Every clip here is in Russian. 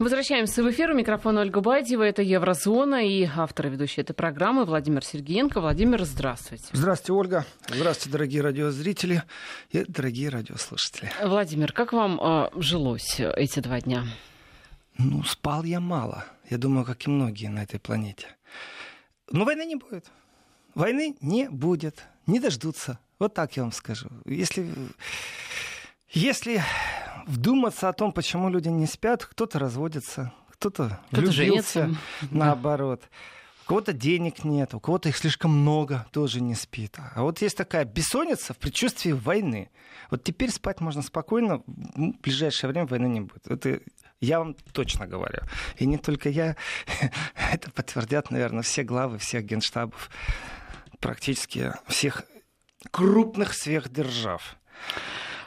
Возвращаемся в эфир. У микрофона Ольга Бадьева. Это Еврозона и автор и ведущий этой программы Владимир Сергеенко. Владимир, здравствуйте. Здравствуйте, Ольга. Здравствуйте, дорогие радиозрители и дорогие радиослушатели. Владимир, как вам э, жилось эти два дня? Ну, спал я мало. Я думаю, как и многие на этой планете. Но войны не будет. Войны не будет. Не дождутся. Вот так я вам скажу. Если, если вдуматься о том, почему люди не спят, кто-то разводится, кто-то, кто влюбился, женится. наоборот. У кого-то денег нет, у кого-то их слишком много, тоже не спит. А вот есть такая бессонница в предчувствии войны. Вот теперь спать можно спокойно, в ближайшее время войны не будет. Это я вам точно говорю. И не только я, это подтвердят, наверное, все главы всех генштабов, практически всех крупных сверхдержав.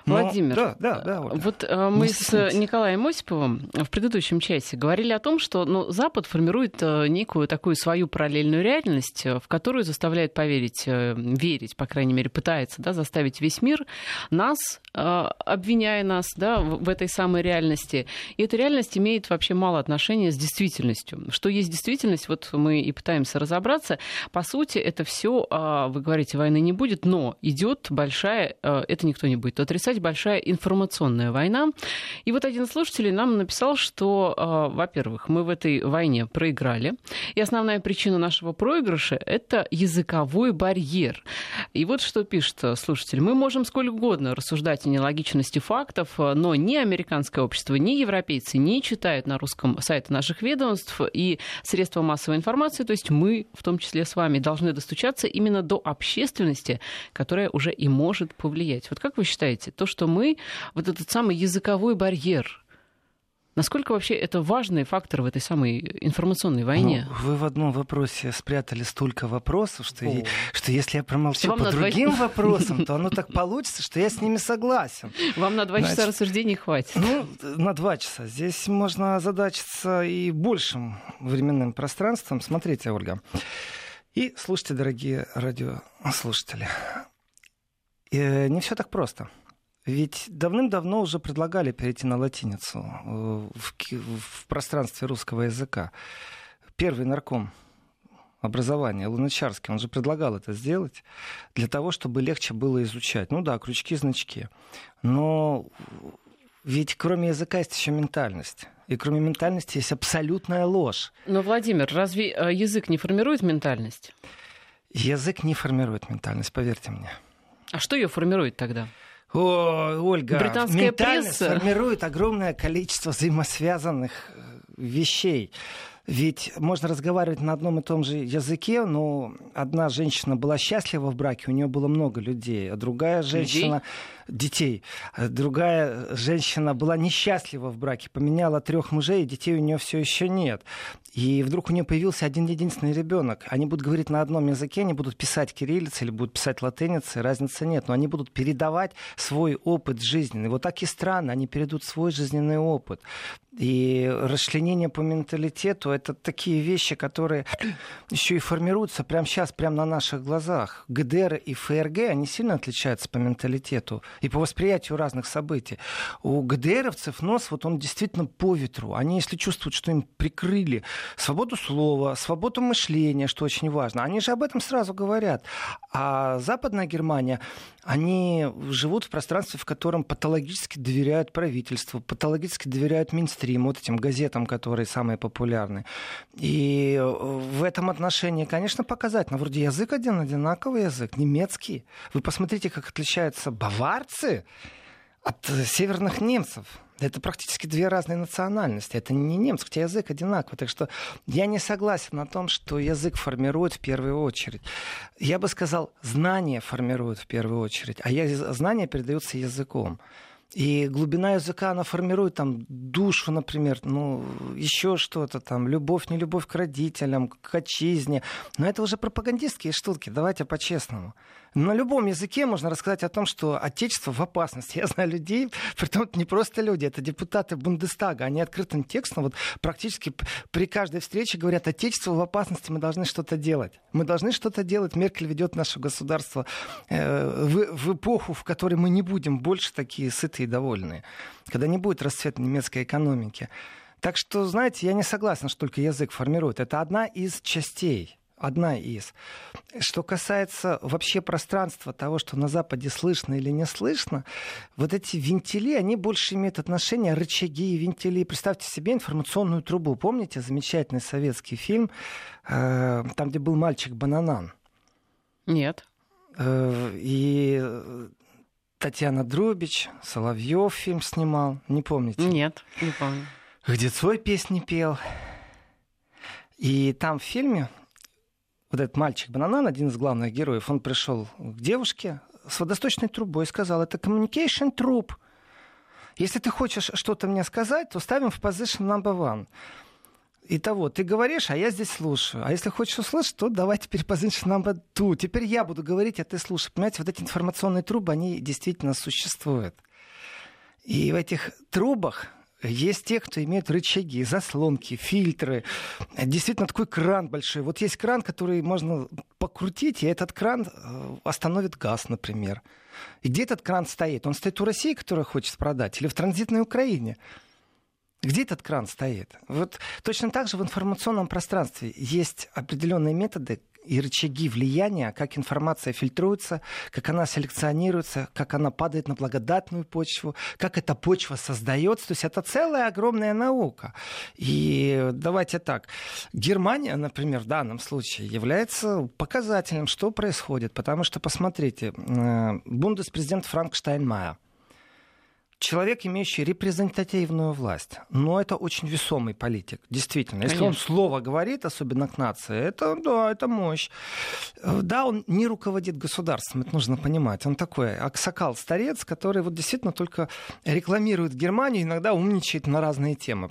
Но, Владимир, да, да, да, Ольга. вот э, мы с Николаем Осиповым в предыдущем часе говорили о том, что ну, Запад формирует э, некую такую свою параллельную реальность, э, в которую заставляет поверить, э, верить, по крайней мере, пытается да, заставить весь мир нас, э, обвиняя нас да, в, в этой самой реальности. И эта реальность имеет вообще мало отношения с действительностью. Что есть действительность, вот мы и пытаемся разобраться. По сути, это все, э, вы говорите, войны не будет, но идет большая, э, это никто не будет отрицать, сказать, большая информационная война. И вот один из слушателей нам написал, что, э, во-первых, мы в этой войне проиграли, и основная причина нашего проигрыша — это языковой барьер. И вот что пишет слушатель. Мы можем сколько угодно рассуждать о нелогичности фактов, но ни американское общество, ни европейцы не читают на русском сайты наших ведомств и средства массовой информации, то есть мы, в том числе с вами, должны достучаться именно до общественности, которая уже и может повлиять. Вот как вы считаете, то, что мы, вот этот самый языковой барьер, Насколько вообще это важный фактор в этой самой информационной войне? Ну, вы в одном вопросе спрятали столько вопросов, что, я, что если я промолчу по другим два... вопросам, то оно так получится, что я с ними согласен. Вам на два Значит, часа рассуждений хватит. Ну, на два часа. Здесь можно озадачиться и большим временным пространством. Смотрите, Ольга. И слушайте, дорогие радиослушатели. И не все так просто. Ведь давным-давно уже предлагали перейти на латиницу э, в, в пространстве русского языка. Первый нарком образования, Луначарский, он же предлагал это сделать для того, чтобы легче было изучать. Ну да, крючки, значки. Но ведь кроме языка есть еще ментальность. И кроме ментальности есть абсолютная ложь. Но, Владимир, разве э, язык не формирует ментальность? Язык не формирует ментальность, поверьте мне. А что ее формирует тогда? О, Ольга, Британская пресса формирует огромное количество взаимосвязанных э, вещей. Ведь можно разговаривать на одном и том же языке, но одна женщина была счастлива в браке, у нее было много людей, а другая женщина... Людей? Детей. Другая женщина была несчастлива в браке, поменяла трех мужей, и детей у нее все еще нет. И вдруг у нее появился один единственный ребенок. Они будут говорить на одном языке, они будут писать кириллицей или будут писать латиницей, разницы нет. Но они будут передавать свой опыт жизненный. Вот так и странно, они передадут свой жизненный опыт. И расчленение по менталитету — это такие вещи, которые еще и формируются прямо сейчас, прямо на наших глазах. ГДР и ФРГ, они сильно отличаются по менталитету и по восприятию разных событий. У ГДРовцев нос, вот он действительно по ветру. Они, если чувствуют, что им прикрыли свободу слова, свободу мышления, что очень важно, они же об этом сразу говорят. А Западная Германия, они живут в пространстве, в котором патологически доверяют правительству, патологически доверяют Минстриму, вот этим газетам, которые самые популярные. И в этом отношении, конечно, показательно. Вроде язык один, одинаковый язык, немецкий. Вы посмотрите, как отличается бавар швейцарцы от северных немцев. Это практически две разные национальности. Это не немецкий язык одинаковый. Так что я не согласен на том, что язык формирует в первую очередь. Я бы сказал, знания формируют в первую очередь, а знания передаются языком. И глубина языка, она формирует там душу, например, ну, еще что-то там, любовь, не любовь к родителям, к отчизне. Но это уже пропагандистские штуки, давайте по-честному. На любом языке можно рассказать о том, что Отечество в опасности. Я знаю людей, при том это не просто люди, это депутаты Бундестага. Они открытым текстом вот практически при каждой встрече говорят, Отечество в опасности, мы должны что-то делать. Мы должны что-то делать. Меркель ведет наше государство э, в, в эпоху, в которой мы не будем больше такие сытые и довольные. Когда не будет расцвета немецкой экономики. Так что, знаете, я не согласен, что только язык формирует. Это одна из частей одна из. Что касается вообще пространства того, что на Западе слышно или не слышно, вот эти вентили, они больше имеют отношение, рычаги, вентили. Представьте себе информационную трубу. Помните замечательный советский фильм, э, там, где был мальчик Бананан? Нет. Э, и Татьяна Друбич, Соловьев фильм снимал, не помните? Нет, не помню. Где Цой песни пел. И там в фильме вот этот мальчик Бананан, один из главных героев, он пришел к девушке с водосточной трубой и сказал, это communication труб. Если ты хочешь что-то мне сказать, то ставим в position number one. Итого, ты говоришь, а я здесь слушаю. А если хочешь услышать, то давай теперь position number two. Теперь я буду говорить, а ты слушай. Понимаете, вот эти информационные трубы, они действительно существуют. И в этих трубах есть те, кто имеют рычаги, заслонки, фильтры. Действительно, такой кран большой. Вот есть кран, который можно покрутить, и этот кран э, остановит газ, например. И где этот кран стоит? Он стоит у России, которая хочет продать, или в транзитной Украине? Где этот кран стоит? Вот точно так же в информационном пространстве есть определенные методы, и рычаги влияния, как информация фильтруется, как она селекционируется, как она падает на благодатную почву, как эта почва создается. То есть это целая огромная наука. И давайте так. Германия, например, в данном случае является показателем, что происходит. Потому что, посмотрите, э, бундеспрезидент Франк Штайнмайер, человек, имеющий репрезентативную власть. Но это очень весомый политик, действительно. Конечно. Если он слово говорит, особенно к нации, это, да, это мощь. Да, он не руководит государством, это нужно понимать. Он такой аксакал-старец, который вот действительно только рекламирует Германию, иногда умничает на разные темы.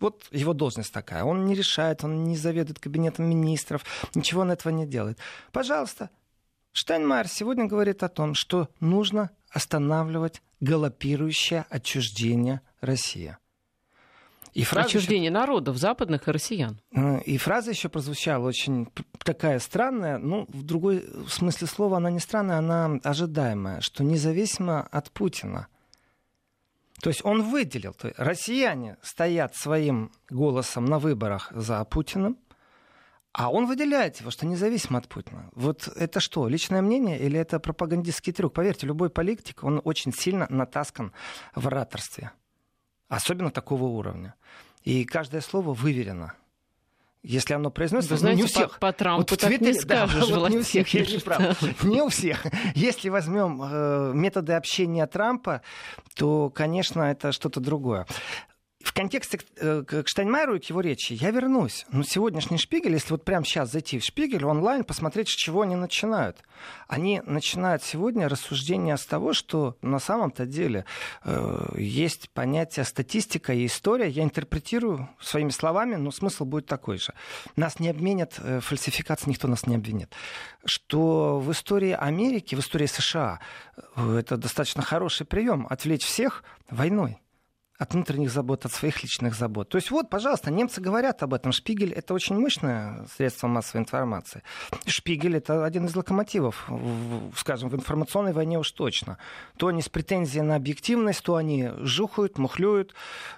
Вот его должность такая. Он не решает, он не заведует кабинетом министров, ничего он этого не делает. Пожалуйста, Штайнмайер сегодня говорит о том, что нужно останавливать галопирующее отчуждение России. И фраза Отчуждение еще... народов, западных и россиян. И фраза еще прозвучала очень такая странная, ну, в другой смысле слова она не странная, она ожидаемая, что независимо от Путина. То есть он выделил, то есть россияне стоят своим голосом на выборах за Путиным, а он выделяет его, что независимо от Путина. Вот это что, личное мнение или это пропагандистский трюк? Поверьте, любой политик, он очень сильно натаскан в ораторстве. Особенно такого уровня. И каждое слово выверено. Если оно произносится, Вы знаете, ну, не у всех. По, по Трампу вот так Твиттере, не скажешь, да, вот не у всех, я не прав. Не у всех. Если возьмем э, методы общения Трампа, то, конечно, это что-то другое в контексте э, к Штайнмайеру и к его речи я вернусь. Но сегодняшний Шпигель, если вот прямо сейчас зайти в Шпигель онлайн, посмотреть, с чего они начинают. Они начинают сегодня рассуждение с того, что на самом-то деле э, есть понятие статистика и история. Я интерпретирую своими словами, но смысл будет такой же. Нас не обменят э, фальсификацией, никто нас не обвинит. Что в истории Америки, в истории США э, это достаточно хороший прием отвлечь всех войной от внутренних забот, от своих личных забот. То есть вот, пожалуйста, немцы говорят об этом. Шпигель — это очень мощное средство массовой информации. Шпигель — это один из локомотивов, в, скажем, в информационной войне уж точно. То они с претензией на объективность, то они жухают, мухлюют,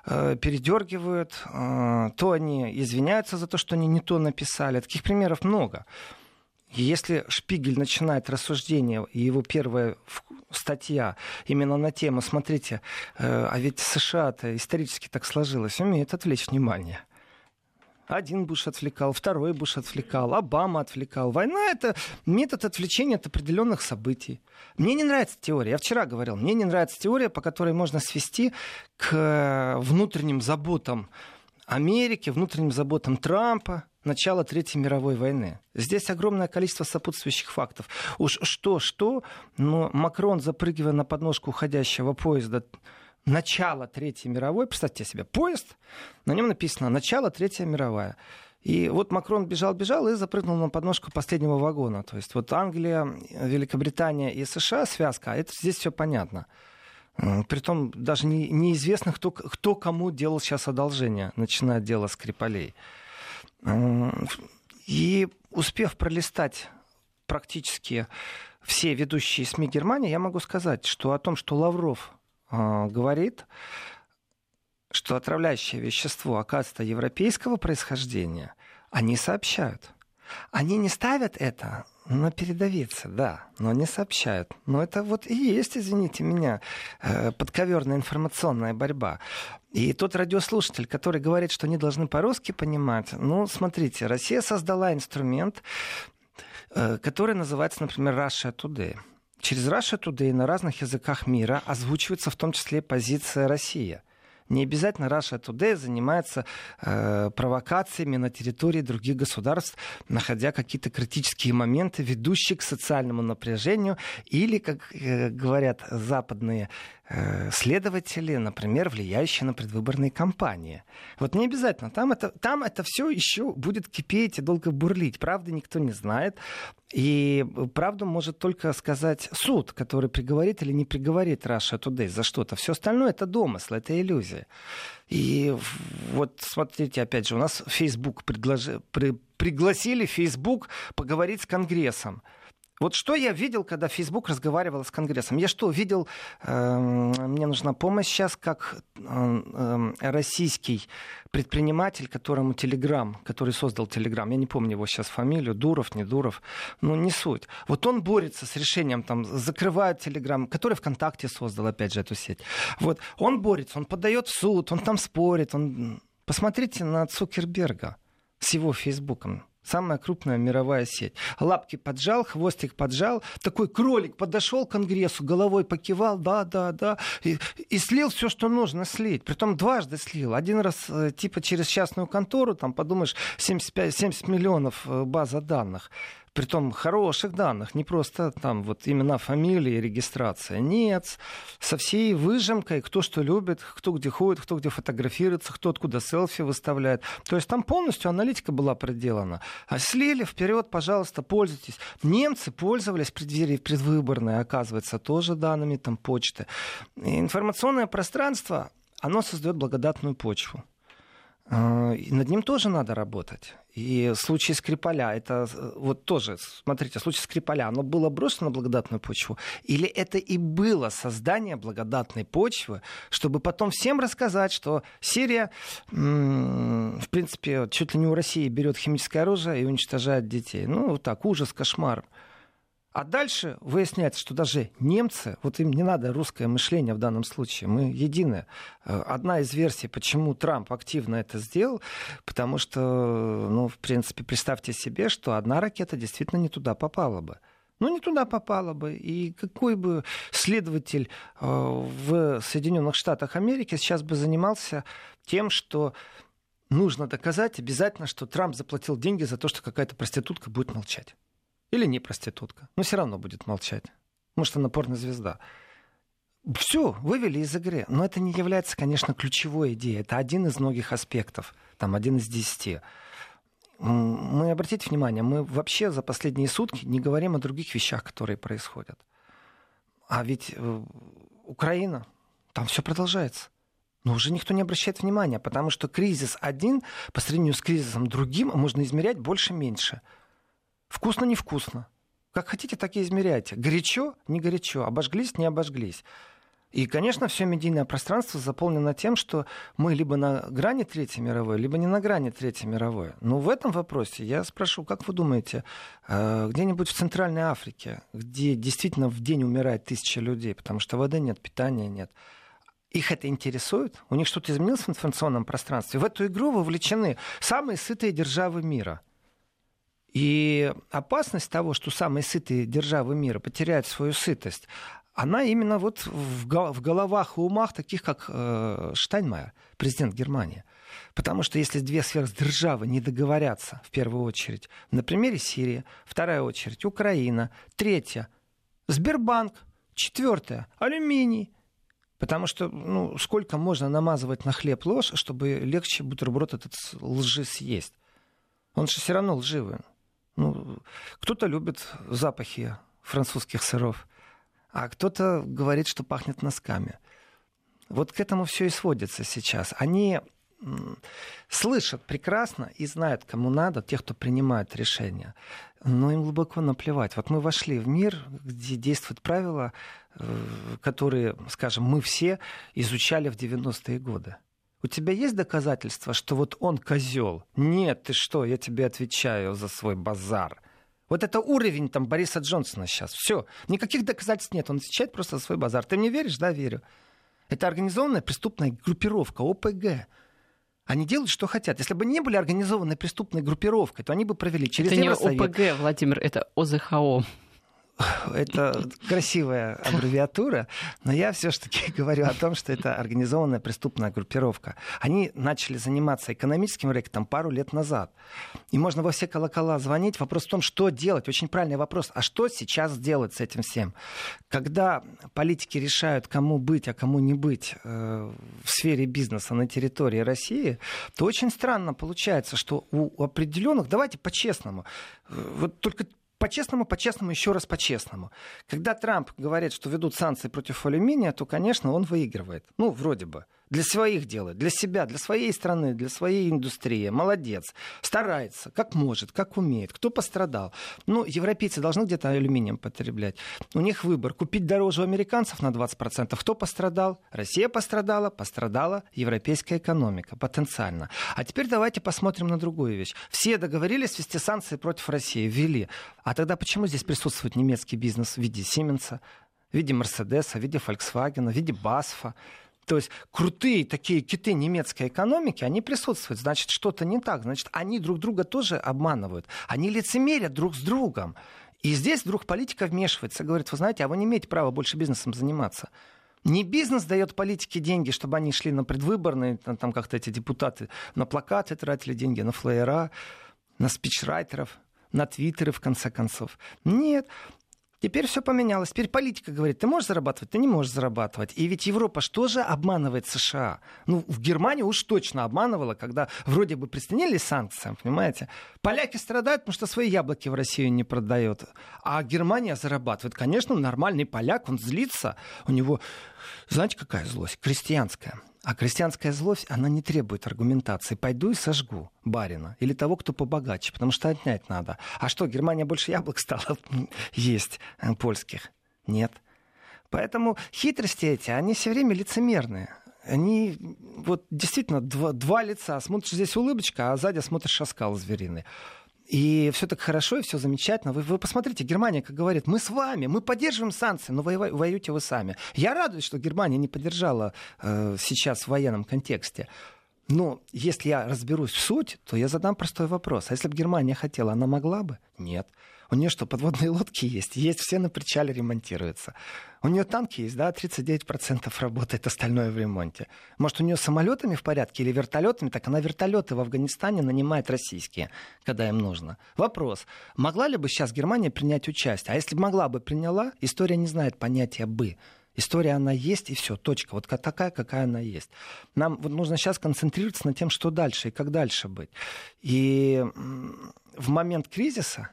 э, передергивают, э, то они извиняются за то, что они не то написали. Таких примеров много. Если Шпигель начинает рассуждение, и его первая статья именно на тему, смотрите, э, а ведь США-то исторически так сложилось, умеет отвлечь внимание. Один Буш отвлекал, второй Буш отвлекал, Обама отвлекал. Война — это метод отвлечения от определенных событий. Мне не нравится теория. Я вчера говорил, мне не нравится теория, по которой можно свести к внутренним заботам Америки, внутренним заботам Трампа, начала Третьей мировой войны. Здесь огромное количество сопутствующих фактов. Уж что-что, но Макрон, запрыгивая на подножку уходящего поезда, начало Третьей мировой, представьте себе, поезд, на нем написано «Начало Третья мировая». И вот Макрон бежал-бежал и запрыгнул на подножку последнего вагона. То есть вот Англия, Великобритания и США связка, а это здесь все понятно. Притом даже не, неизвестно, кто, кто кому делал сейчас одолжение, начиная дело Скрипалей. И успев пролистать практически все ведущие СМИ Германии, я могу сказать, что о том, что Лавров э, говорит, что отравляющее вещество оказывается европейского происхождения, они сообщают. Они не ставят это на передовице, да, но не сообщают. Но это вот и есть, извините меня, э, подковерная информационная борьба. И тот радиослушатель, который говорит, что они должны по-русски понимать, ну, смотрите, Россия создала инструмент, э, который называется, например, Russia Today. Через Russia Today на разных языках мира озвучивается в том числе позиция России. Не обязательно Russia Today занимается э, провокациями на территории других государств, находя какие-то критические моменты, ведущие к социальному напряжению, или, как э, говорят западные следователи, например, влияющие на предвыборные кампании. Вот не обязательно. Там это, там это все еще будет кипеть и долго бурлить. Правды никто не знает. И правду может только сказать суд, который приговорит или не приговорит Russia Today за что-то. Все остальное это домысл, это иллюзия. И вот смотрите, опять же, у нас Facebook предложи, при, пригласили Facebook поговорить с Конгрессом. Вот что я видел, когда Facebook разговаривал с Конгрессом? Я что, видел, э, мне нужна помощь сейчас, как э, э, российский предприниматель, которому Telegram, который создал Telegram, я не помню его сейчас фамилию, Дуров, не Дуров, ну не суть. Вот он борется с решением, там, закрывают Telegram, который ВКонтакте создал, опять же, эту сеть. Вот, он борется, он подает в суд, он там спорит, он... Посмотрите на Цукерберга с его Фейсбуком самая крупная мировая сеть. Лапки поджал, хвостик поджал, такой кролик подошел к Конгрессу, головой покивал, да, да, да, и, и слил все, что нужно слить. Притом дважды слил. Один раз э, типа через частную контору, там подумаешь, 75, 70 миллионов э, база данных притом хороших данных, не просто там вот имена, фамилии, регистрация. Нет, со всей выжимкой, кто что любит, кто где ходит, кто где фотографируется, кто откуда селфи выставляет. То есть там полностью аналитика была проделана. А слили вперед, пожалуйста, пользуйтесь. Немцы пользовались преддверии предвыборной, оказывается, тоже данными там почты. И информационное пространство, оно создает благодатную почву. А, и над ним тоже надо работать. И случай Скрипаля, это э, вот тоже, смотрите, случай Скрипаля, оно было брошено на благодатную почву? Или это и было создание благодатной почвы, чтобы потом всем рассказать, что Сирия, в принципе, чуть ли не у России берет химическое оружие и уничтожает детей. Ну, вот так, ужас, кошмар. А дальше выясняется, что даже немцы, вот им не надо русское мышление в данном случае, мы едины. Э, одна из версий, почему Трамп активно это сделал, потому что, ну, в принципе, представьте себе, что одна ракета действительно не туда попала бы. Ну, не туда попала бы. И какой бы следователь э, в Соединенных Штатах Америки сейчас бы занимался тем, что нужно доказать обязательно, что Трамп заплатил деньги за то, что какая-то проститутка будет молчать. Или не проститутка. Но все равно будет молчать. Может, она порнозвезда. Все, вывели из игры. Но это не является, конечно, ключевой идеей. Это один из многих аспектов. Там один из десяти. Мы, обратите внимание, мы вообще за последние сутки не говорим о других вещах, которые происходят. А ведь э, Украина, там все продолжается. Но уже никто не обращает внимания, потому что кризис один по сравнению с кризисом другим можно измерять больше-меньше. Вкусно, невкусно. Как хотите, так и измеряйте. Горячо, не горячо. Обожглись, не обожглись. И, конечно, все медийное пространство заполнено тем, что мы либо на грани Третьей мировой, либо не на грани Третьей мировой. Но в этом вопросе я спрошу, как вы думаете, э, где-нибудь в Центральной Африке, где действительно в день умирает тысяча людей, потому что воды нет, питания нет, их это интересует? У них что-то изменилось в информационном пространстве? В эту игру вовлечены самые сытые державы мира – и опасность того, что самые сытые державы мира потеряют свою сытость, она именно вот в головах и умах таких, как э, Штайнмайер, президент Германии. Потому что если две сверхдержавы не договорятся, в первую очередь, на примере Сирии, вторая очередь Украина, третья Сбербанк, четвертая алюминий. Потому что ну, сколько можно намазывать на хлеб ложь, чтобы легче бутерброд этот лжи съесть. Он же все равно лживый. Ну, кто-то любит запахи французских сыров, а кто-то говорит, что пахнет носками. Вот к этому все и сводится сейчас. Они слышат прекрасно и знают, кому надо, тех, кто принимает решения. Но им глубоко наплевать. Вот мы вошли в мир, где действуют правила, э, которые, скажем, мы все изучали в 90-е годы. У тебя есть доказательства, что вот он козел? Нет, ты что, я тебе отвечаю за свой базар. Вот это уровень там Бориса Джонсона сейчас. Все. Никаких доказательств нет. Он отвечает просто за свой базар. Ты мне веришь? Да, верю. Это организованная преступная группировка, ОПГ. Они делают, что хотят. Если бы не были организованной преступной группировкой, то они бы провели через Это Евросовет. не ОПГ, Владимир, это ОЗХО. Это красивая аббревиатура, но я все-таки говорю о том, что это организованная преступная группировка. Они начали заниматься экономическим рэкетом пару лет назад. И можно во все колокола звонить. Вопрос в том, что делать. Очень правильный вопрос. А что сейчас делать с этим всем? Когда политики решают, кому быть, а кому не быть э, в сфере бизнеса на территории России, то очень странно получается, что у определенных, давайте по-честному, э, вот только по-честному, по-честному, еще раз по-честному. Когда Трамп говорит, что ведут санкции против алюминия, то, конечно, он выигрывает. Ну, вроде бы для своих делает, для себя, для своей страны, для своей индустрии. Молодец. Старается, как может, как умеет. Кто пострадал? Ну, европейцы должны где-то алюминием потреблять. У них выбор. Купить дороже у американцев на 20%. Кто пострадал? Россия пострадала, пострадала европейская экономика потенциально. А теперь давайте посмотрим на другую вещь. Все договорились ввести санкции против России, ввели. А тогда почему здесь присутствует немецкий бизнес в виде Сименса, в виде Мерседеса, в виде Volkswagen, в виде Басфа? То есть крутые такие киты немецкой экономики, они присутствуют. Значит, что-то не так. Значит, они друг друга тоже обманывают. Они лицемерят друг с другом. И здесь вдруг политика вмешивается, говорит, вы знаете, а вы не имеете права больше бизнесом заниматься. Не бизнес дает политике деньги, чтобы они шли на предвыборные, там, там как-то эти депутаты на плакаты тратили деньги, на флеера, на спичрайтеров, на твиттеры, в конце концов. Нет, Теперь все поменялось. Теперь политика говорит, ты можешь зарабатывать, ты не можешь зарабатывать. И ведь Европа что же обманывает США? Ну, в Германии уж точно обманывала, когда вроде бы присоединились санкциям, понимаете? Поляки страдают, потому что свои яблоки в Россию не продают. А Германия зарабатывает. Конечно, нормальный поляк, он злится. У него, знаете, какая злость? Крестьянская. А крестьянская злость, она не требует аргументации. Пойду и сожгу барина или того, кто побогаче, потому что отнять надо. А что, Германия больше яблок стала есть э, польских? Нет. Поэтому хитрости эти, они все время лицемерные. Они вот действительно два, два лица. Смотришь здесь улыбочка, а сзади смотришь шаскал звериный. И все так хорошо, и все замечательно. Вы, вы посмотрите, Германия, как говорит, мы с вами, мы поддерживаем санкции, но воевай, воюете вы сами. Я радуюсь, что Германия не поддержала э, сейчас в военном контексте. Но если я разберусь в суть, то я задам простой вопрос. А если бы Германия хотела, она могла бы? Нет. У нее что, подводные лодки есть? Есть, все на причале ремонтируются. У нее танки есть, да, 39% работает, остальное в ремонте. Может, у нее самолетами в порядке или вертолетами? Так она вертолеты в Афганистане нанимает российские, когда им нужно. Вопрос, могла ли бы сейчас Германия принять участие? А если бы могла бы приняла, история не знает понятия «бы». История, она есть, и все, точка. Вот такая, какая она есть. Нам вот нужно сейчас концентрироваться на тем, что дальше и как дальше быть. И в момент кризиса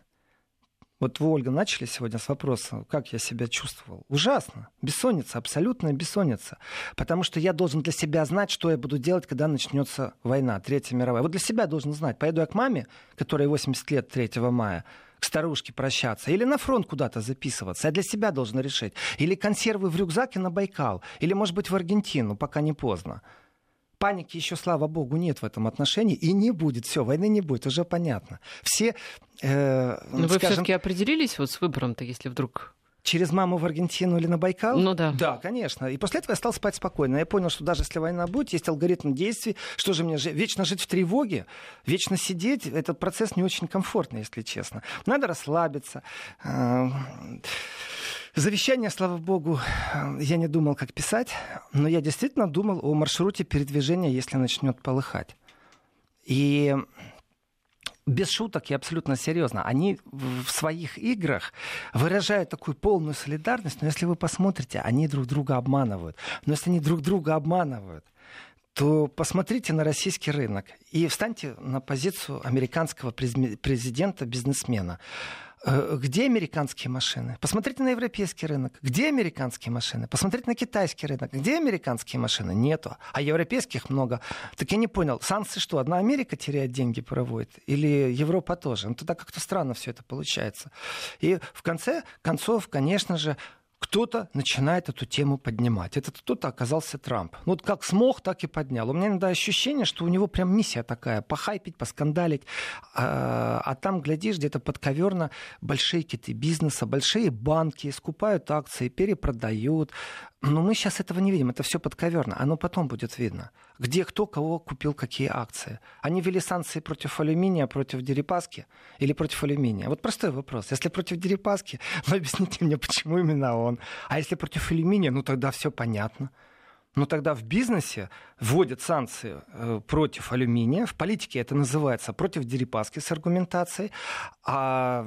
вот вы, Ольга, начали сегодня с вопроса, как я себя чувствовал. Ужасно. Бессонница, абсолютная бессонница. Потому что я должен для себя знать, что я буду делать, когда начнется война, Третья мировая. Вот для себя должен знать. Поеду я к маме, которой 80 лет 3 мая, к старушке прощаться, или на фронт куда-то записываться. Я для себя должен решить. Или консервы в рюкзаке на Байкал, или, может быть, в Аргентину, пока не поздно. Паники еще, слава богу, нет в этом отношении и не будет. Все, войны не будет, уже понятно. Все, э, Но вы все-таки определились вот с выбором-то, если вдруг через маму в Аргентину или на Байкал? Ну да. Да, конечно. И после этого я стал спать спокойно. Я понял, что даже если война будет, есть алгоритм действий. Что же мне, вечно жить в тревоге, вечно сидеть, этот процесс не очень комфортный, если честно. Надо расслабиться. Завещание, слава богу, я не думал, как писать, но я действительно думал о маршруте передвижения, если начнет полыхать. И без шуток и абсолютно серьезно. Они в своих играх выражают такую полную солидарность, но если вы посмотрите, они друг друга обманывают. Но если они друг друга обманывают, то посмотрите на российский рынок и встаньте на позицию американского президента, бизнесмена. Э, где американские машины? Посмотрите на европейский рынок. Где американские машины? Посмотрите на китайский рынок. Где американские машины? Нету. А европейских много. Так я не понял, санкции что, одна Америка теряет деньги, проводит? Или Европа тоже? Ну, тогда как-то странно все это получается. И в конце концов, конечно же, кто-то начинает эту тему поднимать. Этот кто-то оказался Трамп. Ну, вот как смог, так и поднял. У меня иногда ощущение, что у него прям миссия такая. Похайпить, поскандалить. А, а там, глядишь, где-то подковерно большие киты бизнеса, большие банки скупают акции, перепродают. Но мы сейчас этого не видим. Это все подковерно. Оно потом будет видно. Где кто кого купил какие акции. Они ввели санкции против алюминия, против Дерипаски или против алюминия. Вот простой вопрос. Если против Дерипаски, вы объясните мне, почему именно он. А если против алюминия, ну тогда все понятно. Ну тогда в бизнесе вводят санкции э, против алюминия, в политике это называется против Дерипаски с аргументацией, а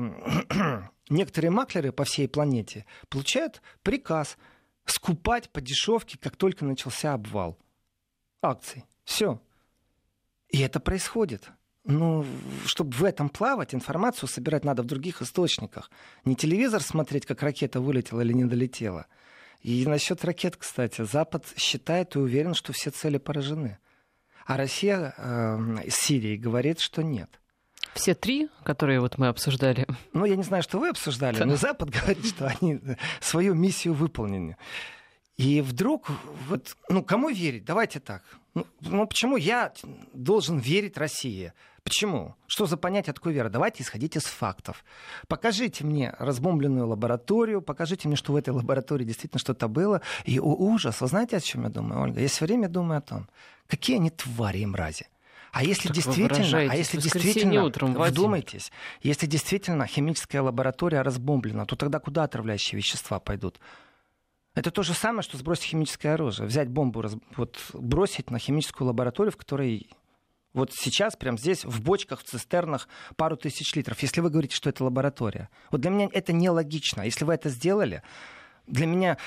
некоторые маклеры по всей планете получают приказ скупать по дешевке, как только начался обвал акций. Все. И это происходит. Ну, чтобы в этом плавать, информацию собирать надо в других источниках. Не телевизор смотреть, как ракета вылетела или не долетела. И насчет ракет, кстати, Запад считает и уверен, что все цели поражены. А Россия э, из Сирии говорит, что нет. Все три, которые вот мы обсуждали. Ну, я не знаю, что вы обсуждали, но Запад говорит, что они свою миссию выполнили. И вдруг, вот, ну, кому верить? Давайте так. Ну, ну, почему я должен верить России? Почему? Что за понятие такой веры? Давайте исходить из фактов. Покажите мне разбомбленную лабораторию, покажите мне, что в этой лаборатории действительно что-то было. И о, ужас. Вы знаете, о чем я думаю, Ольга? Я все время думаю о том, какие они твари и мрази. А если так действительно, а если действительно, утром, вдумайтесь, если действительно химическая лаборатория разбомблена, то тогда куда отравляющие вещества пойдут? Это то же самое, что сбросить химическое оружие. Взять бомбу, вот, бросить на химическую лабораторию, в которой вот сейчас, прямо здесь, в бочках, в цистернах пару тысяч литров. Если вы говорите, что это лаборатория. Вот для меня это нелогично. Если вы это сделали, для меня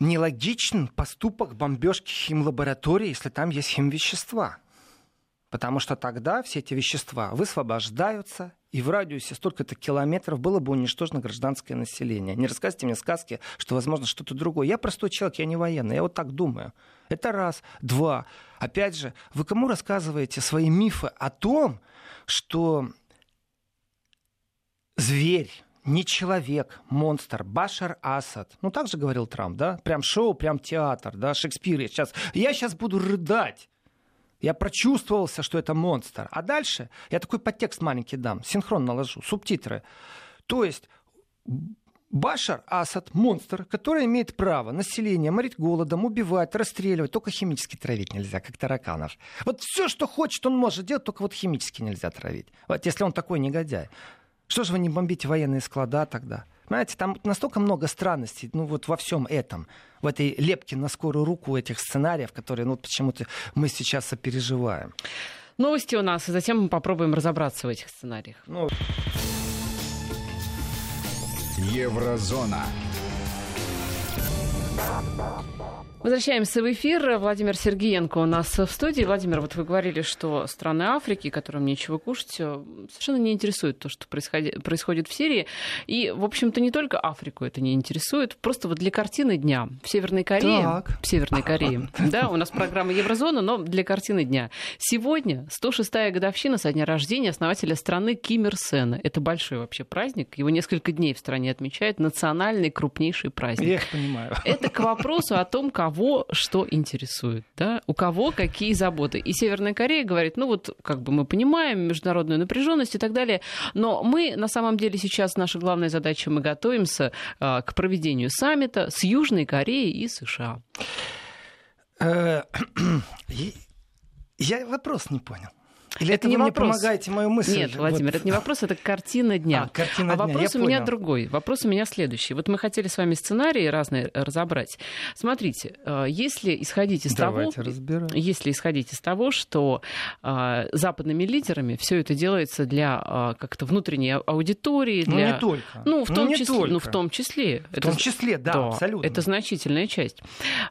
нелогичен поступок бомбежки химлаборатории, если там есть химвещества. Потому что тогда все эти вещества высвобождаются, и в радиусе столько-то километров было бы уничтожено гражданское население. Не рассказывайте мне сказки, что возможно что-то другое. Я простой человек, я не военный, я вот так думаю. Это раз. Два. Опять же, вы кому рассказываете свои мифы о том, что зверь, не человек, монстр, Башар Асад. Ну, так же говорил Трамп, да? Прям шоу, прям театр, да, Шекспир. Я сейчас, я сейчас буду рыдать я прочувствовался, что это монстр. А дальше я такой подтекст маленький дам, синхрон наложу, субтитры. То есть Башар Асад – монстр, который имеет право население морить голодом, убивать, расстреливать. Только химически травить нельзя, как тараканов. Вот все, что хочет, он может делать, только вот химически нельзя травить. Вот если он такой негодяй. Что же вы не бомбите военные склада тогда? Знаете, там настолько много странностей, ну вот во всем этом, в этой лепке на скорую руку этих сценариев, которые, ну почему-то мы сейчас сопереживаем. Новости у нас, и затем мы попробуем разобраться в этих сценариях. Ну... Еврозона. Возвращаемся в эфир. Владимир Сергеенко у нас в студии. Владимир, вот вы говорили, что страны Африки, которым нечего кушать, э, совершенно не интересует то, что происходит, происходит в Сирии. И, в общем-то, не только Африку это не интересует. Просто вот для картины дня в Северной Корее... Так. В Северной Корее. Да, у нас программа Еврозона, но для картины дня. Сегодня 106-я годовщина со дня рождения основателя страны Ким Ир Сена. Это большой вообще праздник. Его несколько дней в стране отмечают. Национальный крупнейший праздник. Я их понимаю. Это к вопросу о том, кого кого что интересует, да, у кого какие заботы. И Северная Корея говорит, ну вот, как бы мы понимаем международную напряженность и так далее, но мы на самом деле сейчас, наша главная задача, мы готовимся а, к проведению саммита с Южной Кореей и США. Э, я вопрос не понял. Или это, не вопрос. помогаете мою мысль? Нет, Владимир, вот. это не вопрос, это картина дня. А, картина а дня. вопрос Я у меня понял. другой. Вопрос у меня следующий. Вот мы хотели с вами сценарии разные разобрать. Смотрите, э, если исходить из Давайте того, разбираем. если исходить из того, что э, западными лидерами все это делается для э, как-то внутренней аудитории, для, ну не только, ну в том ну, числе, только. ну в том числе, в это, том числе, да, да, абсолютно, это значительная часть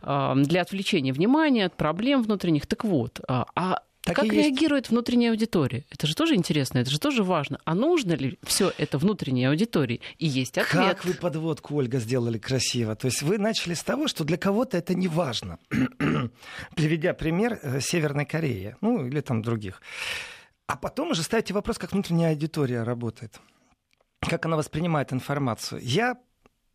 для отвлечения внимания от проблем внутренних. Так вот, а так как реагирует есть. внутренняя аудитория? Это же тоже интересно, это же тоже важно. А нужно ли все это внутренней аудитории? И есть ответ. Как вы подводку, Ольга, сделали красиво. То есть вы начали с того, что для кого-то это не важно. Приведя пример э, Северной Кореи, ну или там других. А потом уже ставите вопрос, как внутренняя аудитория работает. Как она воспринимает информацию. Я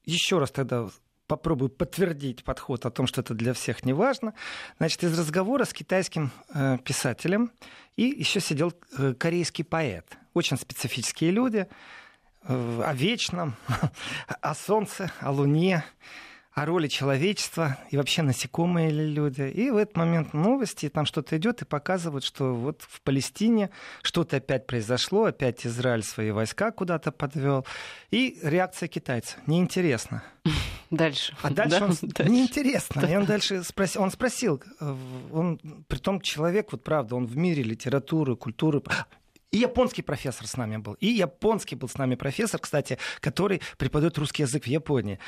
еще раз тогда попробую подтвердить подход о том, что это для всех не важно. Значит, из разговора с китайским э, писателем и еще сидел э, корейский поэт. Очень специфические люди э, о вечном, о солнце, о луне, о роли человечества и вообще насекомые ли люди. И в этот момент новости, там что-то идет и показывают, что вот в Палестине что-то опять произошло, опять Израиль свои войска куда-то подвел. И реакция китайца. Неинтересно. Дальше. А дальше да? он дальше. неинтересно. Да. И он дальше спросил, он спросил, э, он, при том человек, вот правда, он в мире литературы, культуры, и японский профессор с нами был. И японский был с нами профессор, кстати, который преподает русский язык в Японии.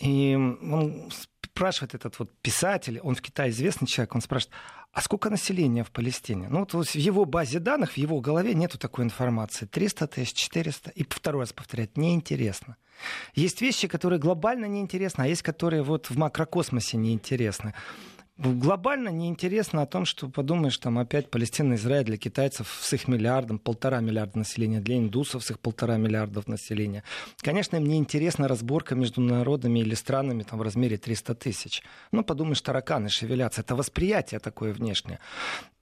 И он спрашивает этот вот писатель, он в Китае известный человек, он спрашивает, а сколько населения в Палестине? Ну, вот в его базе данных, в его голове нету такой информации. 300 тысяч, 400. И второй раз повторяет, неинтересно. Есть вещи, которые глобально неинтересны, а есть, которые вот в макрокосмосе неинтересны глобально неинтересно о том, что подумаешь, там опять Палестина, Израиль для китайцев с их миллиардом, полтора миллиарда населения, для индусов с их полтора миллиардов населения. Конечно, им не интересна разборка между народами или странами там, в размере 300 тысяч. Ну, подумаешь, тараканы шевелятся. Это восприятие такое внешнее.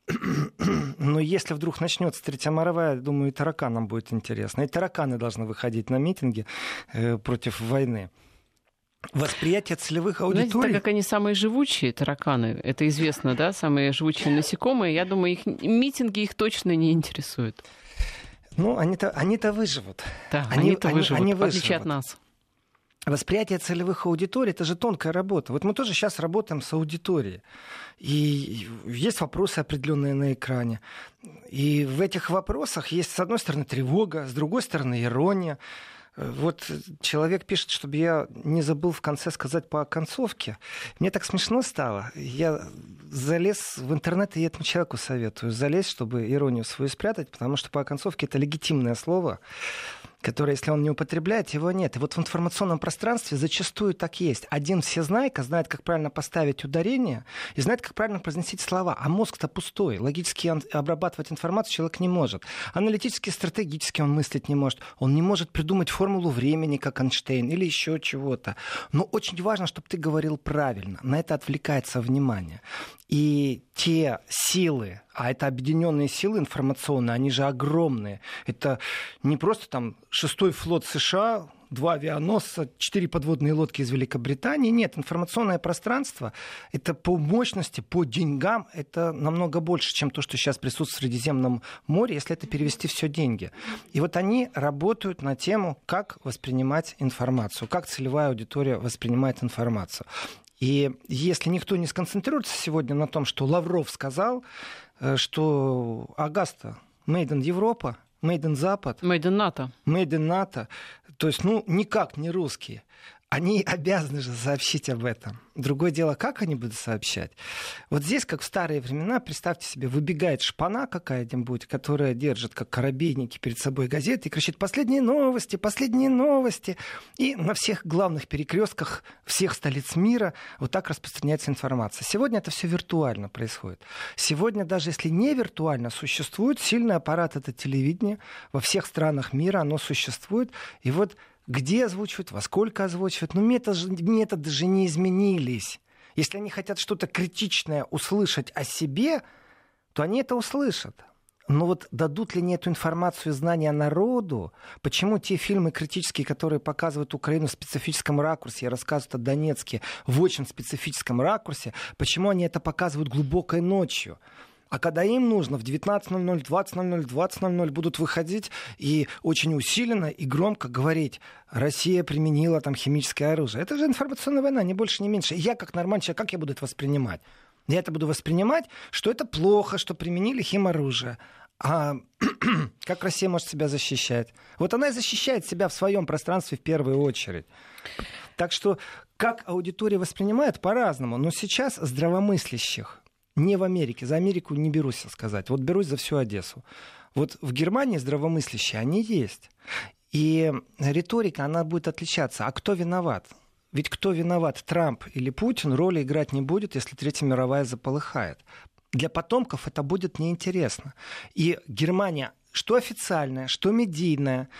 Но если вдруг начнется Третья мировая, думаю, и тараканам будет интересно. И тараканы должны выходить на митинги э, против войны. Восприятие целевых аудиторий. Знаете, так как они самые живучие тараканы, это известно, да, самые живучие насекомые, я думаю, их митинги их точно не интересуют. Ну, они-то, они-то выживут. Да, они, они-то они, выживут, они выживут, в отличие от нас. Восприятие целевых аудиторий – это же тонкая работа. Вот мы тоже сейчас работаем с аудиторией. И есть вопросы определенные на экране. И в этих вопросах есть, с одной стороны, тревога, с другой стороны, ирония. Вот человек пишет, чтобы я не забыл в конце сказать по концовке. Мне так смешно стало. Я залез в интернет, и этому человеку советую залезть, чтобы иронию свою спрятать, потому что по концовке это легитимное слово который, если он не употребляет, его нет. И вот в информационном пространстве зачастую так есть. Один всезнайка знает, как правильно поставить ударение и знает, как правильно произносить слова. А мозг-то пустой. Логически обрабатывать информацию человек не может. Аналитически, стратегически он мыслить не может. Он не может придумать формулу времени, как Эйнштейн, или еще чего-то. Но очень важно, чтобы ты говорил правильно. На это отвлекается внимание. И те силы, а это объединенные силы информационные, они же огромные. Это не просто там шестой флот США, два авианосца, четыре подводные лодки из Великобритании. Нет, информационное пространство — это по мощности, по деньгам, это намного больше, чем то, что сейчас присутствует в Средиземном море, если это перевести все деньги. И вот они работают на тему, как воспринимать информацию, как целевая аудитория воспринимает информацию. И если никто не сконцентрируется сегодня на том, что Лавров сказал, э, что Агаста, in Европа, in Запад. In НАТО. In НАТО. То есть, ну, никак не русские они обязаны же сообщить об этом. Другое дело, как они будут сообщать. Вот здесь, как в старые времена, представьте себе, выбегает шпана какая-нибудь, которая держит, как корабейники, перед собой газеты и кричит «Последние новости! Последние новости!» И на всех главных перекрестках всех столиц мира вот так распространяется информация. Сегодня это все виртуально происходит. Сегодня, даже если не виртуально, существует сильный аппарат, это телевидение. Во всех странах мира оно существует. И вот где озвучивают, во сколько озвучивают. Но методы, методы же не изменились. Если они хотят что-то критичное услышать о себе, то они это услышат. Но вот дадут ли они эту информацию и знания народу? Почему те фильмы критические, которые показывают Украину в специфическом ракурсе, рассказывают о Донецке в очень специфическом ракурсе, почему они это показывают глубокой ночью? А когда им нужно, в 19.00, 20.00, 20.00 будут выходить и очень усиленно и громко говорить, Россия применила там химическое оружие. Это же информационная война, не больше, не меньше. Я как нормальный человек, как я буду это воспринимать? Я это буду воспринимать, что это плохо, что применили химоружие. А как Россия может себя защищать? Вот она и защищает себя в своем пространстве в первую очередь. Так что как аудитория воспринимает по-разному. Но сейчас здравомыслящих не в Америке. За Америку не берусь сказать. Вот берусь за всю Одессу. Вот в Германии здравомыслящие, они есть. И риторика, она будет отличаться. А кто виноват? Ведь кто виноват, Трамп или Путин, роли играть не будет, если Третья мировая заполыхает. Для потомков это будет неинтересно. И Германия, что официальная, что медийная,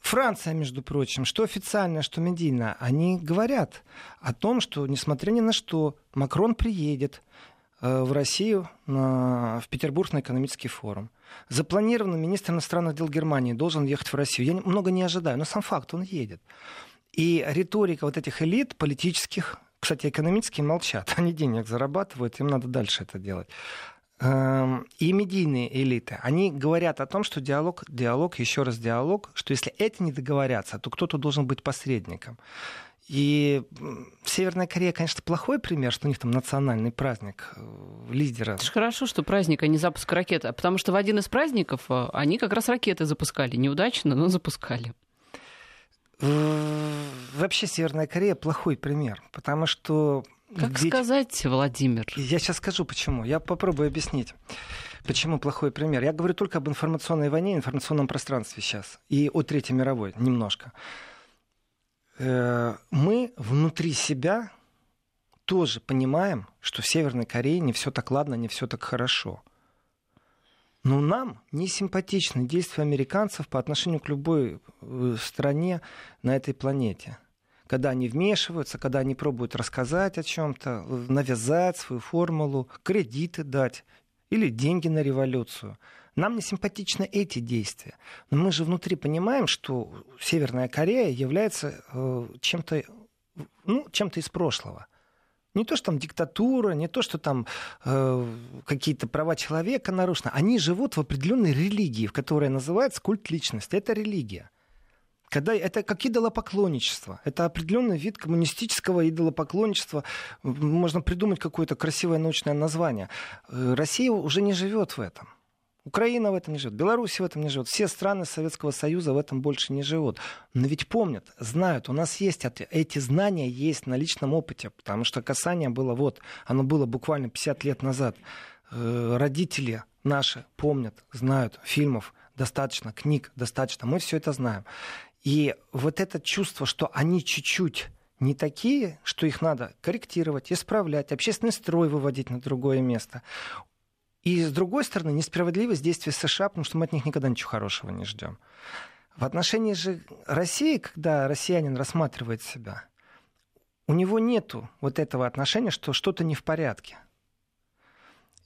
Франция, между прочим, что официально, что медийно, они говорят о том, что, несмотря ни на что, Макрон приедет в Россию, на, в Петербург на экономический форум. Запланировано министр иностранных дел Германии должен ехать в Россию. Я много не ожидаю, но сам факт, он едет. И риторика вот этих элит политических, кстати, экономические молчат, они денег зарабатывают, им надо дальше это делать. Эм, и медийные элиты, они говорят о том, что диалог, диалог, еще раз диалог, что если эти не договорятся, то кто-то должен быть посредником. И Северная Корея, конечно, плохой пример, что у них там национальный праздник э, лидера. Это же хорошо, что праздник, а не запуск ракеты. Потому что в один из праздников э, они как раз ракеты запускали. Неудачно, но запускали. Вообще Северная Корея плохой пример, потому что как Ведь... сказать, Владимир? Я сейчас скажу, почему. Я попробую объяснить. Почему плохой пример? Я говорю только об информационной войне, информационном пространстве сейчас. И о Третьей мировой немножко. Э, мы внутри себя тоже понимаем, что в Северной Корее не все так ладно, не все так хорошо. Но нам не симпатичны действия американцев по отношению к любой э, стране на этой планете когда они вмешиваются, когда они пробуют рассказать о чем-то, навязать свою формулу, кредиты дать или деньги на революцию. Нам не симпатичны эти действия. Но мы же внутри понимаем, что Северная Корея является э, чем-то ну, чем-то из прошлого. Не то, что там диктатура, не то, что там э, какие-то права человека нарушены. Они живут в определенной религии, в которой называется культ личности. Это религия когда это как идолопоклонничество. Это определенный вид коммунистического идолопоклонничества. Можно придумать какое-то красивое научное название. Э, Россия уже не живет в этом. Украина в этом не живет, Беларусь в этом не живет, все страны Советского Союза в этом больше не живут. Но ведь помнят, знают, у нас есть эти знания есть на личном опыте, потому что касание было вот, оно было буквально 50 лет назад. Э, родители наши помнят, знают, фильмов достаточно, книг достаточно, мы все это знаем. И вот это чувство, что они чуть-чуть не такие, что их надо корректировать, исправлять, общественный строй выводить на другое место. И с другой стороны, несправедливость действий США, потому что мы от них никогда ничего хорошего не ждем. В отношении же России, когда россиянин рассматривает себя, у него нет вот этого отношения, что что-то не в порядке.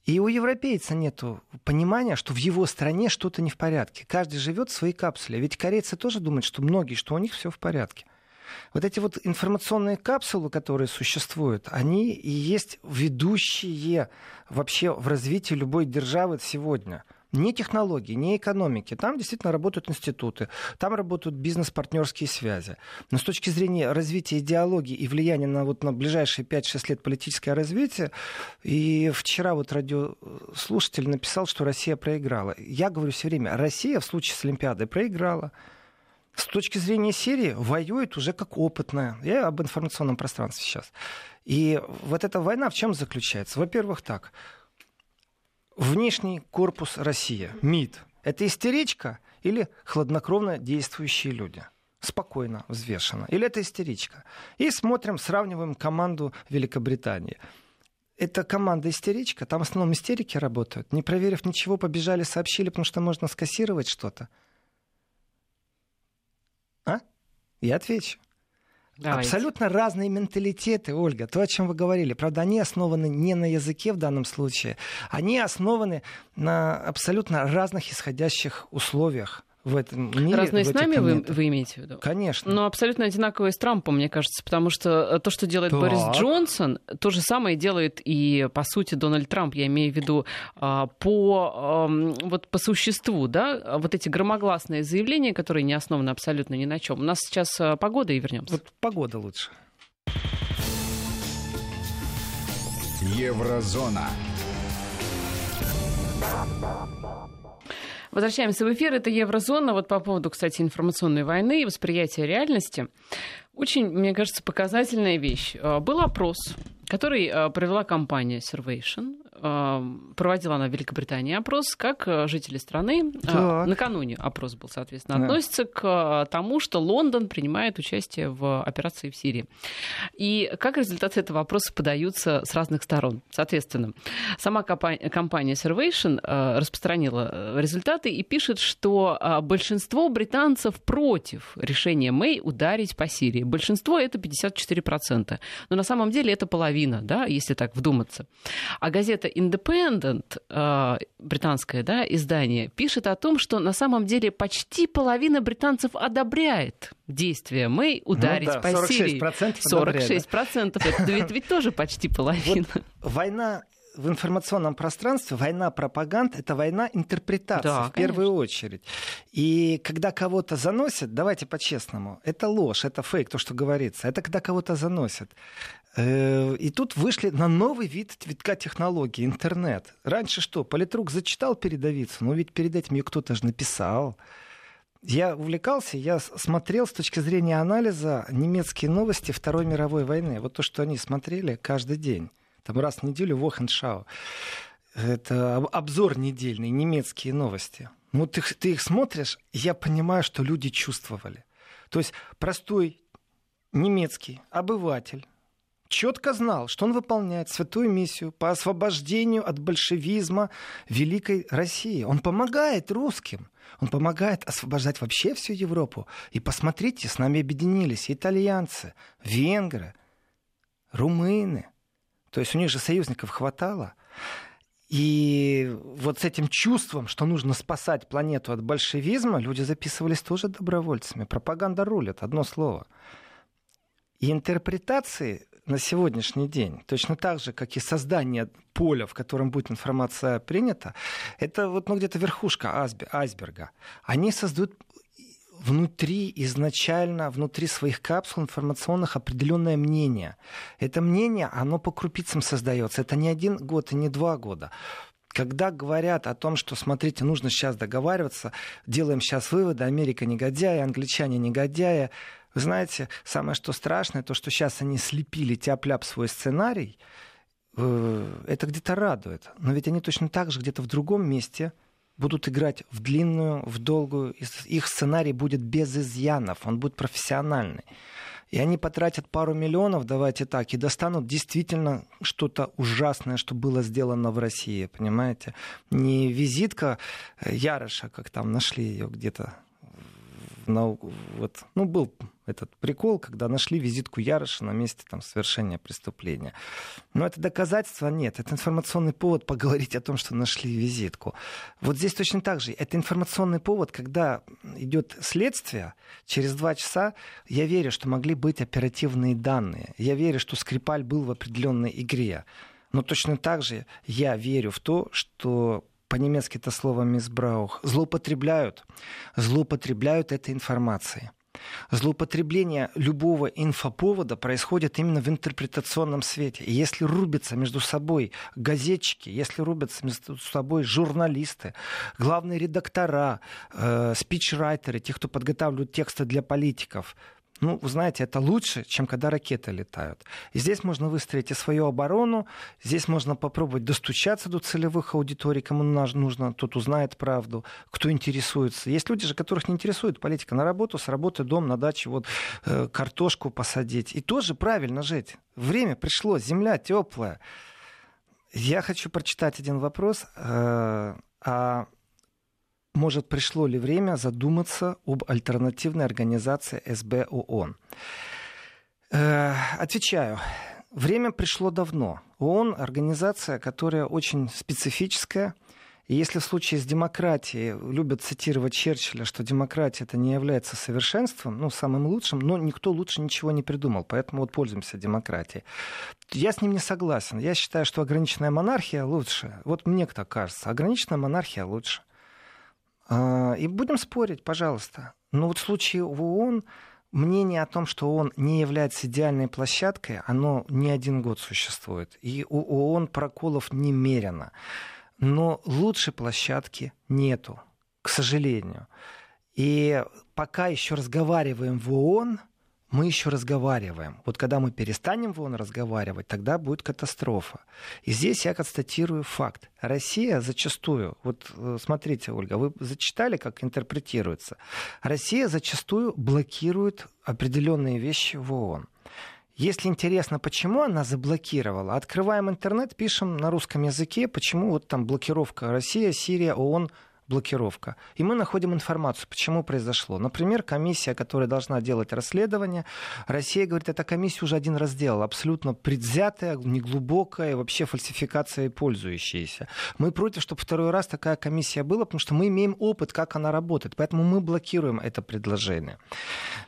И у европейца нет понимания, что в его стране что-то не в порядке. Каждый живет в своей капсуле. Ведь корейцы тоже думают, что многие, что у них все в порядке. Вот эти вот информационные капсулы, которые существуют, они и есть ведущие вообще в развитии любой державы сегодня – ни технологии, ни экономики. Там действительно работают институты, там работают бизнес-партнерские связи. Но с точки зрения развития идеологии и влияния на, вот, на ближайшие 5-6 лет политическое развитие, и вчера вот радиослушатель написал, что Россия проиграла. Я говорю все время, Россия в случае с Олимпиадой проиграла. С точки зрения Сирии воюет уже как опытная. Я об информационном пространстве сейчас. И вот эта война в чем заключается? Во-первых, так. Внешний корпус России, МИД, это истеричка или хладнокровно действующие люди? Спокойно, взвешенно. Или это истеричка? И смотрим, сравниваем команду Великобритании. Это команда истеричка, там в основном истерики работают. Не проверив ничего, побежали, сообщили, потому что можно скассировать что-то. А? Я отвечу. Давайте. Абсолютно разные менталитеты, Ольга. То, о чем вы говорили. Правда, они основаны не на языке в данном случае. Они основаны на абсолютно разных исходящих условиях в этом мире. Разные с нами вы, вы имеете в виду? Конечно. Но абсолютно одинаковые с Трампом, мне кажется, потому что э, то, что делает так. Борис Джонсон, то же самое делает и, по сути, Дональд Трамп, я имею в виду а, по, вот, по существу, да, вот эти громогласные заявления, которые не основаны абсолютно ни на чем. У нас сейчас э, погода и вернемся. Вот погода лучше. Еврозона. Возвращаемся в эфир. Это Еврозона. Вот по поводу, кстати, информационной войны и восприятия реальности. Очень, мне кажется, показательная вещь. А, был опрос, который а, провела компания Servation проводила она в Великобритании опрос, как жители страны, так. накануне опрос был, соответственно, да. относятся к тому, что Лондон принимает участие в операции в Сирии. И как результаты этого опроса подаются с разных сторон. Соответственно, сама компания Servation распространила результаты и пишет, что большинство британцев против решения Мэй ударить по Сирии. Большинство это 54%. Но на самом деле это половина, да, если так вдуматься. А газета Independent, э, британское да, издание, пишет о том, что на самом деле почти половина британцев одобряет действия Мэй ударить ну, да, по 46% Сирии. 46%. Это ведь, ведь тоже почти половина. Вот война в информационном пространстве война пропаганд — это война интерпретации да, в первую очередь. И когда кого-то заносят, давайте по-честному, это ложь, это фейк, то, что говорится. Это когда кого-то заносят. Э, и тут вышли на новый вид витка технологии, интернет. Раньше что, политрук зачитал передовицу? Ну ведь перед этим ее кто-то же написал. Я увлекался, я смотрел с точки зрения анализа немецкие новости Второй мировой войны. Вот то, что они смотрели каждый день. Там раз в неделю Вохеншау. Это обзор недельный, немецкие новости. Ну, ты, ты их смотришь, я понимаю, что люди чувствовали. То есть простой немецкий обыватель четко знал, что он выполняет святую миссию по освобождению от большевизма Великой России. Он помогает русским. Он помогает освобождать вообще всю Европу. И посмотрите, с нами объединились итальянцы, венгры, румыны. То есть у них же союзников хватало. И вот с этим чувством, что нужно спасать планету от большевизма, люди записывались тоже добровольцами. Пропаганда рулит, одно слово. И интерпретации на сегодняшний день, точно так же, как и создание поля, в котором будет информация принята, это вот ну, где-то верхушка айсберга. Они создают внутри изначально, внутри своих капсул информационных определенное мнение. Это мнение, оно по крупицам создается. Это не один год и не два года когда говорят о том, что, смотрите, нужно сейчас договариваться, делаем сейчас выводы, Америка негодяя, англичане негодяя, вы знаете, самое что страшное, то, что сейчас они слепили тяп-ляп свой сценарий, э, это где-то радует. Но ведь они точно так же где-то в другом месте будут играть в длинную, в долгую. Их сценарий будет без изъянов, он будет профессиональный. И они потратят пару миллионов, давайте так, и достанут действительно что-то ужасное, что было сделано в России, понимаете? Не визитка Яроша, как там нашли ее где-то на, вот, ну, был этот прикол, когда нашли визитку Яроша на месте там, совершения преступления. Но это доказательства нет. Это информационный повод поговорить о том, что нашли визитку. Вот здесь точно так же. Это информационный повод, когда идет следствие, через два часа я верю, что могли быть оперативные данные. Я верю, что Скрипаль был в определенной игре. Но точно так же я верю в то, что по-немецки это слово «мисбраух», злоупотребляют, злоупотребляют этой информацией. Злоупотребление любого инфоповода происходит именно в интерпретационном свете. И если рубятся между собой газетчики, если рубятся между собой журналисты, главные редактора, э, спичрайтеры, те, кто подготавливают тексты для политиков, ну, вы знаете, это лучше, чем когда ракеты летают. И здесь можно выстроить и свою оборону, здесь можно попробовать достучаться до целевых аудиторий, кому нужно, тот узнает правду, кто интересуется. Есть люди же, которых не интересует политика. На работу, с работы, дом, на даче, вот э, картошку посадить. И тоже правильно жить. Время пришло, земля теплая. Я хочу прочитать один вопрос. Э, а может, пришло ли время задуматься об альтернативной организации СБ ООН? Э, отвечаю. Время пришло давно. ООН – организация, которая очень специфическая. И если в случае с демократией любят цитировать Черчилля, что демократия это не является совершенством, ну, самым лучшим, но никто лучше ничего не придумал, поэтому вот пользуемся демократией. Я с ним не согласен. Я считаю, что ограниченная монархия лучше. Вот мне так кажется. Ограниченная монархия лучше. А, и будем спорить, пожалуйста. Но вот в случае в ООН мнение о том, что ООН не является идеальной площадкой, оно не один год существует. И у ООН проколов немерено. Но лучшей площадки нету, к сожалению. И пока еще разговариваем в ООН, мы еще разговариваем. Вот когда мы перестанем в ООН разговаривать, тогда будет катастрофа. И здесь я констатирую факт. Россия зачастую, вот э, смотрите, Ольга, вы зачитали, как интерпретируется. Россия зачастую блокирует определенные вещи в ООН. Если интересно, почему она заблокировала, открываем интернет, пишем на русском языке, почему вот там блокировка Россия, Сирия, ООН, блокировка. И мы находим информацию, почему произошло. Например, комиссия, которая должна делать расследование, Россия говорит, эта комиссия уже один раз делала, абсолютно предвзятая, неглубокая, вообще фальсификацией пользующаяся. Мы против, чтобы второй раз такая комиссия была, потому что мы имеем опыт, как она работает, поэтому мы блокируем это предложение.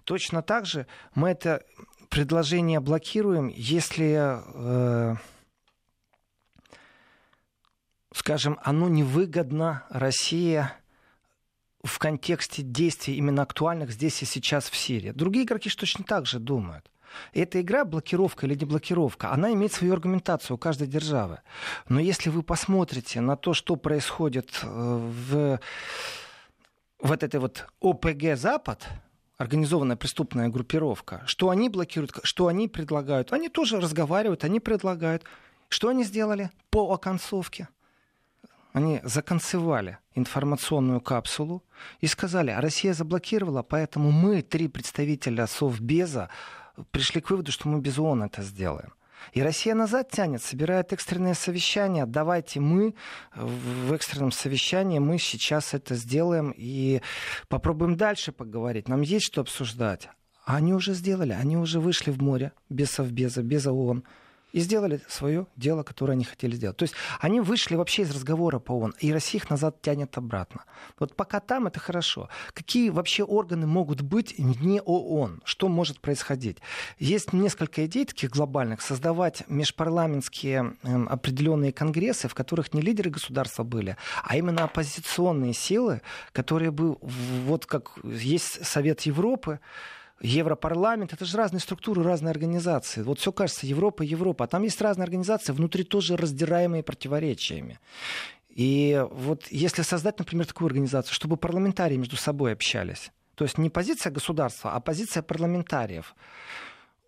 Точно так же мы это предложение блокируем, если э, скажем, оно невыгодно России в контексте действий именно актуальных здесь и сейчас в Сирии. Другие игроки точно так же думают. Эта игра, блокировка или деблокировка, она имеет свою аргументацию у каждой державы. Но если вы посмотрите на то, что происходит э, в, вот этой вот ОПГ «Запад», организованная преступная группировка, что они блокируют, что они предлагают, они тоже разговаривают, они предлагают. Что они сделали по оконцовке? Они законцевали информационную капсулу и сказали, а Россия заблокировала, поэтому мы, три представителя Совбеза, пришли к выводу, что мы без ООН это сделаем. И Россия назад тянет, собирает экстренное совещание. Давайте мы в экстренном совещании мы сейчас это сделаем и попробуем дальше поговорить. Нам есть что обсуждать. А они уже сделали, они уже вышли в море без Совбеза, без ООН и сделали свое дело, которое они хотели сделать. То есть они вышли вообще из разговора по ООН, и Россия их назад тянет обратно. Вот пока там это хорошо. Какие вообще органы могут быть не ООН? Что может происходить? Есть несколько идей таких глобальных. Создавать межпарламентские э, определенные конгрессы, в которых не лидеры государства были, а именно оппозиционные силы, которые бы, вот как есть Совет Европы, Европарламент, это же разные структуры, разные организации. Вот все кажется, Европа, Европа. А там есть разные организации, внутри тоже раздираемые противоречиями. И вот если создать, например, такую организацию, чтобы парламентарии между собой общались, то есть не позиция государства, а позиция парламентариев,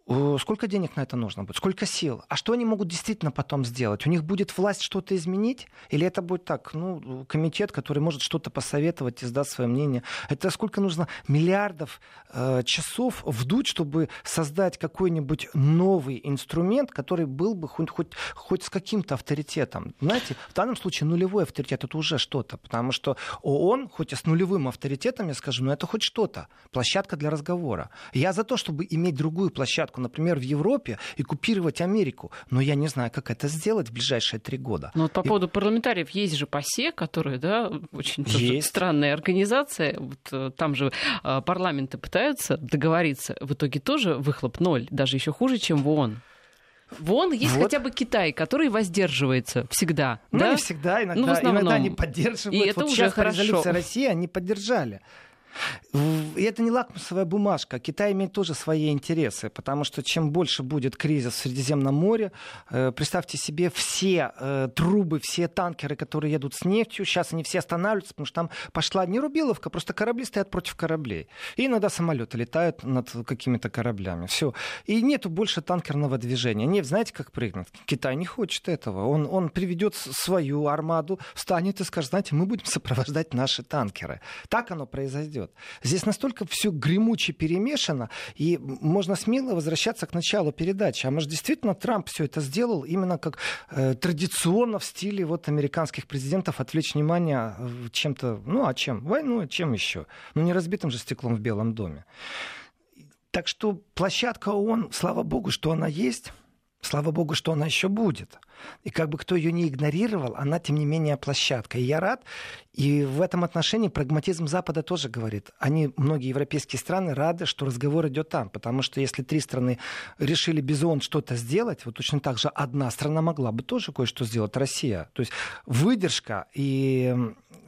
Сколько денег на это нужно будет? Сколько сил? А что они могут действительно потом сделать? У них будет власть что-то изменить? Или это будет так, ну, комитет, который может что-то посоветовать и сдать свое мнение? Это сколько нужно миллиардов э, часов вдуть, чтобы создать какой-нибудь новый инструмент, который был бы хоть, хоть, хоть с каким-то авторитетом? Знаете, в данном случае нулевой авторитет это уже что-то, потому что ООН, хоть и с нулевым авторитетом, я скажу, но это хоть что-то. Площадка для разговора. Я за то, чтобы иметь другую площадку площадку, например, в Европе и купировать Америку. Но я не знаю, как это сделать в ближайшие три года. Ну вот по и... поводу парламентариев есть же ПАСЕ, которые, да, очень есть. странная организация. Вот, э, там же э, парламенты пытаются договориться. В итоге тоже выхлоп ноль, даже еще хуже, чем в ООН. В ООН есть вот. хотя бы Китай, который воздерживается всегда. Ну, да? не всегда, иногда, ну, иногда они поддерживают. И это вот уже хорошо. резолюция России они поддержали. И это не лакмусовая бумажка. Китай имеет тоже свои интересы, потому что чем больше будет кризис в Средиземном море, э, представьте себе все э, трубы, все танкеры, которые едут с нефтью, сейчас они все останавливаются, потому что там пошла не рубиловка, просто корабли стоят против кораблей. И иногда самолеты летают над какими-то кораблями. Все. И нету больше танкерного движения. Нефть, знаете, как прыгнет? Китай не хочет этого. Он, он приведет свою армаду, встанет и скажет, знаете, мы будем сопровождать наши танкеры. Так оно произойдет идет. Здесь настолько все гремуче перемешано, и можно смело возвращаться к началу передачи. А может, действительно Трамп все это сделал именно как э, традиционно в стиле вот американских президентов отвлечь внимание э, чем-то, ну а чем? Войну, а чем еще? Ну не разбитым же стеклом в Белом доме. Так что площадка ООН, слава богу, что она есть. Слава богу, что она еще будет. И как бы кто ее не игнорировал, она, тем не менее, площадка. И я рад. И в этом отношении прагматизм Запада тоже говорит. Они, многие европейские страны, рады, что разговор идет там. Потому что если три страны решили без ООН что-то сделать, вот точно так же одна страна могла бы тоже кое-что сделать, Россия. То есть выдержка и,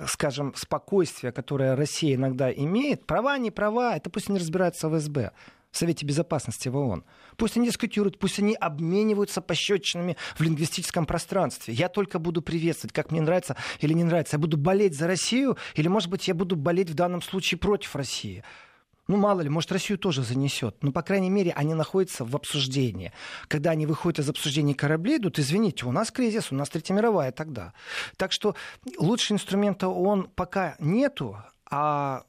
скажем, спокойствие, которое Россия иногда имеет, права, не права, это пусть они разбираются в СБ. В Совете Безопасности в ООН. Пусть они дискутируют, пусть они обмениваются пощечинами в лингвистическом пространстве. Я только буду приветствовать, как мне нравится или не нравится. Я буду болеть за Россию, или, может быть, я буду болеть в данном случае против России. Ну, мало ли, может, Россию тоже занесет. Но, по крайней мере, они находятся в обсуждении. Когда они выходят из обсуждения кораблей, идут, извините, у нас кризис, у нас Третья мировая тогда. Так что лучшего инструмента он пока нету, а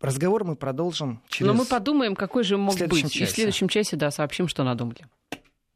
Разговор мы продолжим через... Но мы подумаем, какой же мог быть. Часе. И в следующем часе, да, сообщим, что надумали.